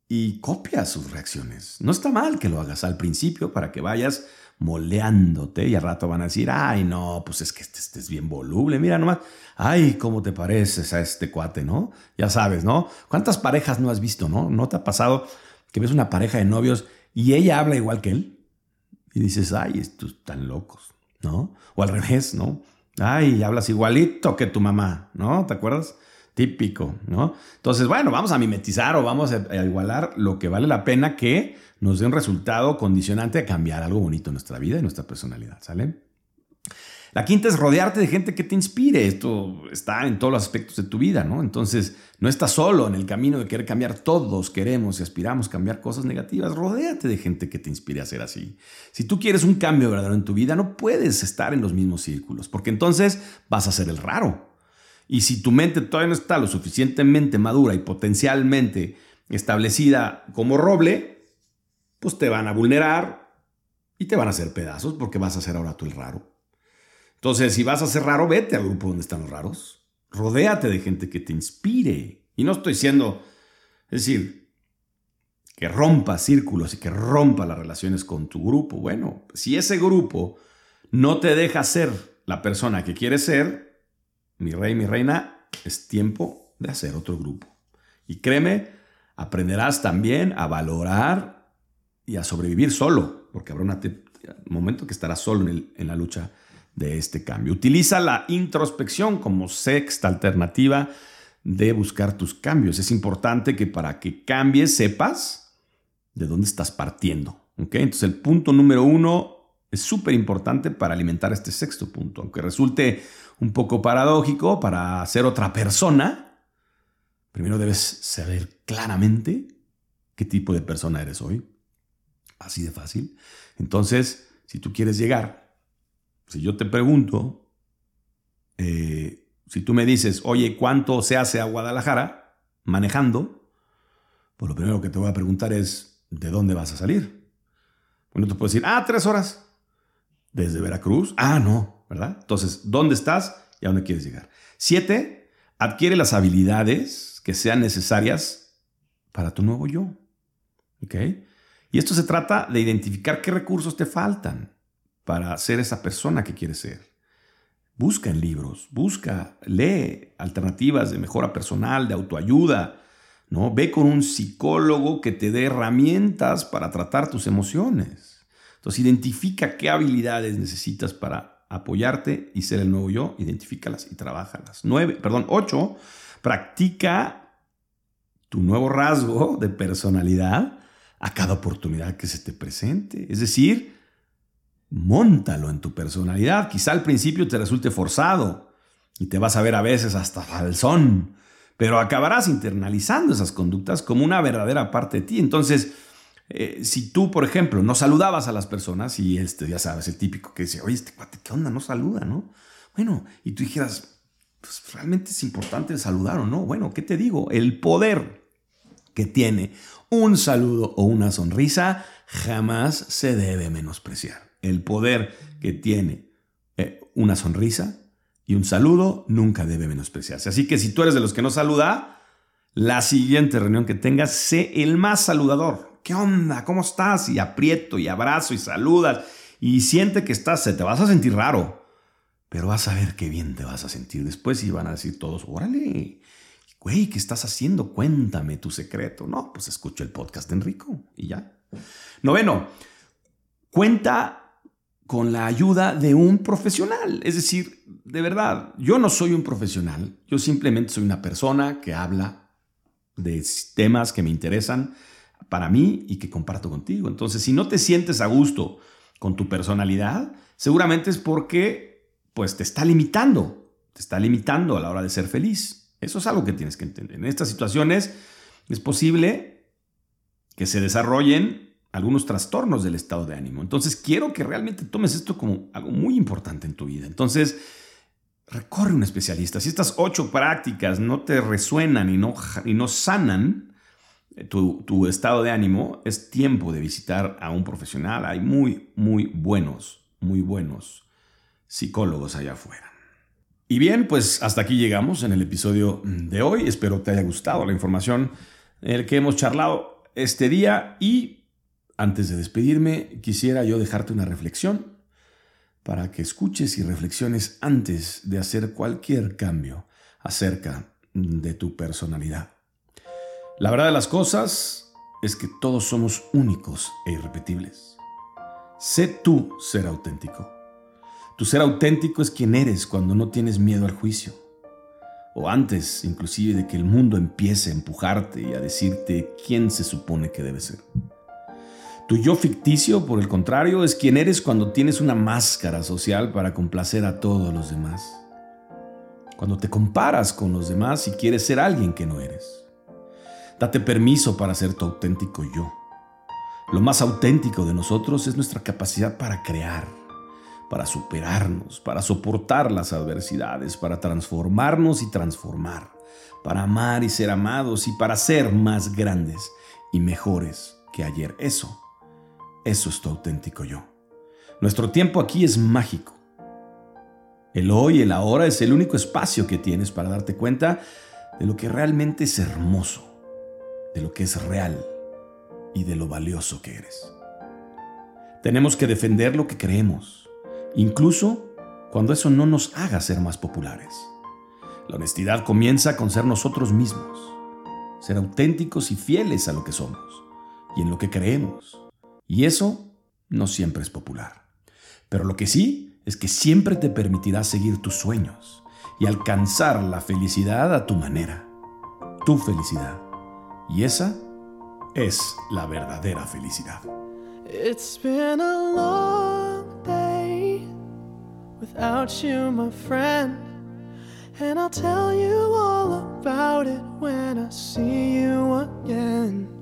y copia sus reacciones. No está mal que lo hagas al principio para que vayas moleándote y al rato van a decir, ay, no, pues es que este, este, es bien voluble, mira nomás, ay, cómo te pareces a este cuate, ¿no? Ya sabes, ¿no? ¿Cuántas parejas no has visto, no? ¿No te ha pasado que ves una pareja de novios y ella habla igual que él? Y dices, ay, estos están locos, ¿no? O al revés, ¿no? Ay, hablas igualito que tu mamá, ¿no? ¿Te acuerdas? Típico, ¿no? Entonces, bueno, vamos a mimetizar o vamos a, igualar lo que vale la pena que nos dé un resultado condicionante a cambiar algo bonito en nuestra vida y nuestra personalidad, ¿sale? La quinta es rodearte de gente que te inspire. Esto está en todos los aspectos de tu vida, ¿no? Entonces, no estás solo en el camino de querer cambiar. Todos queremos y aspiramos a cambiar cosas negativas. Rodéate de gente que te inspire a ser así. Si tú quieres un cambio verdadero en tu vida, no puedes estar en los mismos círculos, porque entonces vas a ser el raro. Y si tu mente todavía no está lo suficientemente madura y potencialmente establecida como roble, pues te van a vulnerar y te van a hacer pedazos porque vas a ser ahora tú el raro. Entonces, si vas a ser raro, vete al grupo donde están los raros. Rodéate de gente que te inspire. Y no estoy diciendo, es decir, que rompa círculos y que rompa las relaciones con tu grupo. Bueno, si ese grupo no te deja ser la persona que quieres ser, mi rey, mi reina, es tiempo de hacer otro grupo. Y créeme, aprenderás también a valorar y a sobrevivir solo, porque habrá un momento que estarás solo en, en la lucha de este cambio. Utiliza la introspección como sexta alternativa de buscar tus cambios. Es importante que para que cambies sepas de dónde estás partiendo. Entonces el punto número uno es súper importante para alimentar este sexto punto. Aunque resulte un poco paradójico para ser otra persona, primero debes saber claramente qué tipo de persona eres hoy. Así de fácil. Entonces, si tú quieres llegar si yo te pregunto, eh, si tú me dices, oye, ¿cuánto se hace a Guadalajara manejando? Pues lo primero que te voy a preguntar es, ¿de dónde vas a salir? Bueno, te puedo decir, ah, tres horas. ¿Desde Veracruz? Ah, no, ¿verdad? Entonces, ¿dónde estás y a dónde quieres llegar? Siete, adquiere las habilidades que sean necesarias para tu nuevo yo. ¿Ok? Y esto se trata de identificar qué recursos te faltan para ser esa persona que quieres ser. Busca en libros, busca, lee alternativas de mejora personal, de autoayuda, ¿no? Ve con un psicólogo que te dé herramientas para tratar tus emociones. Entonces, identifica qué habilidades necesitas para apoyarte y ser el nuevo yo, identifícalas y trabájalas. Nueve, perdón, ocho, practica tu nuevo rasgo de personalidad a cada oportunidad que se te presente. Es decir, Móntalo en tu personalidad. Quizá al principio te resulte forzado y te vas a ver a veces hasta falsón, pero acabarás internalizando esas conductas como una verdadera parte de ti. Entonces, eh, si tú, por ejemplo, no saludabas a las personas y este, ya sabes, el típico que dice, oye, este cuate, ¿qué onda? No saluda, ¿no? Bueno, y tú dijeras, pues realmente es importante saludar o no. Bueno, ¿qué te digo? El poder que tiene un saludo o una sonrisa jamás se debe menospreciar el poder que tiene eh, una sonrisa y un saludo nunca debe menospreciarse. Así que si tú eres de los que no saluda, la siguiente reunión que tengas, sé el más saludador. ¿Qué onda? ¿Cómo estás? Y aprieto y abrazo y saludas y siente que estás, se te vas a sentir raro, pero vas a ver qué bien te vas a sentir después y van a decir todos, órale, güey, ¿qué estás haciendo? Cuéntame tu secreto. No, pues escucho el podcast de Enrico y ya. Noveno, cuenta con la ayuda de un profesional. Es decir, de verdad, yo no soy un profesional, yo simplemente soy una persona que habla de temas que me interesan para mí y que comparto contigo. Entonces, si no te sientes a gusto con tu personalidad, seguramente es porque pues te está limitando, te está limitando a la hora de ser feliz. Eso es algo que tienes que entender. En estas situaciones es posible que se desarrollen algunos trastornos del estado de ánimo. Entonces, quiero que realmente tomes esto como algo muy importante en tu vida. Entonces, recorre un especialista. Si estas ocho prácticas no te resuenan y no, y no sanan eh, tu, tu estado de ánimo, es tiempo de visitar a un profesional. Hay muy, muy buenos, muy buenos psicólogos allá afuera. Y bien, pues hasta aquí llegamos en el episodio de hoy. Espero te haya gustado la información el que hemos charlado este día y antes de despedirme, quisiera yo dejarte una reflexión para que escuches y reflexiones antes de hacer cualquier cambio acerca de tu personalidad. La verdad de las cosas es que todos somos únicos e irrepetibles. Sé tú ser auténtico. Tu ser auténtico es quien eres cuando no tienes miedo al juicio. O antes, inclusive, de que el mundo empiece a empujarte y a decirte quién se supone que debe ser. Tu yo ficticio, por el contrario, es quien eres cuando tienes una máscara social para complacer a todos los demás. Cuando te comparas con los demás y quieres ser alguien que no eres. Date permiso para ser tu auténtico yo. Lo más auténtico de nosotros es nuestra capacidad para crear, para superarnos, para soportar las adversidades, para transformarnos y transformar, para amar y ser amados y para ser más grandes y mejores que ayer. Eso eso es tu auténtico yo. Nuestro tiempo aquí es mágico. El hoy, el ahora es el único espacio que tienes para darte cuenta de lo que realmente es hermoso, de lo que es real y de lo valioso que eres. Tenemos que defender lo que creemos, incluso cuando eso no nos haga ser más populares. La honestidad comienza con ser nosotros mismos, ser auténticos y fieles a lo que somos y en lo que creemos. Y eso no siempre es popular. Pero lo que sí es que siempre te permitirá seguir tus sueños y alcanzar la felicidad a tu manera. Tu felicidad. Y esa es la verdadera felicidad. It's been a long day without you, my friend. And I'll tell you all about it when I see you again.